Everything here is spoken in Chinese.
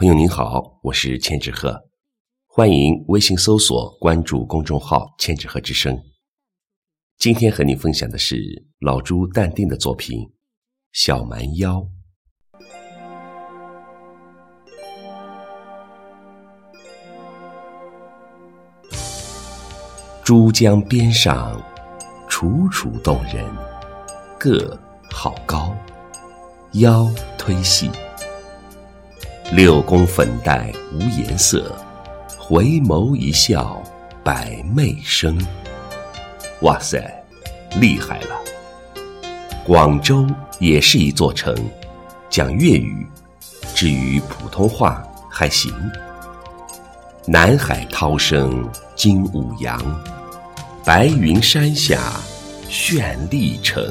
朋友您好，我是千纸鹤，欢迎微信搜索关注公众号“千纸鹤之声”。今天和您分享的是老朱淡定的作品《小蛮腰》。珠江边上，楚楚动人，个好高，腰忒细。六宫粉黛无颜色，回眸一笑百媚生。哇塞，厉害了！广州也是一座城，讲粤语，至于普通话还行。南海涛声惊五洋，白云山下绚丽城。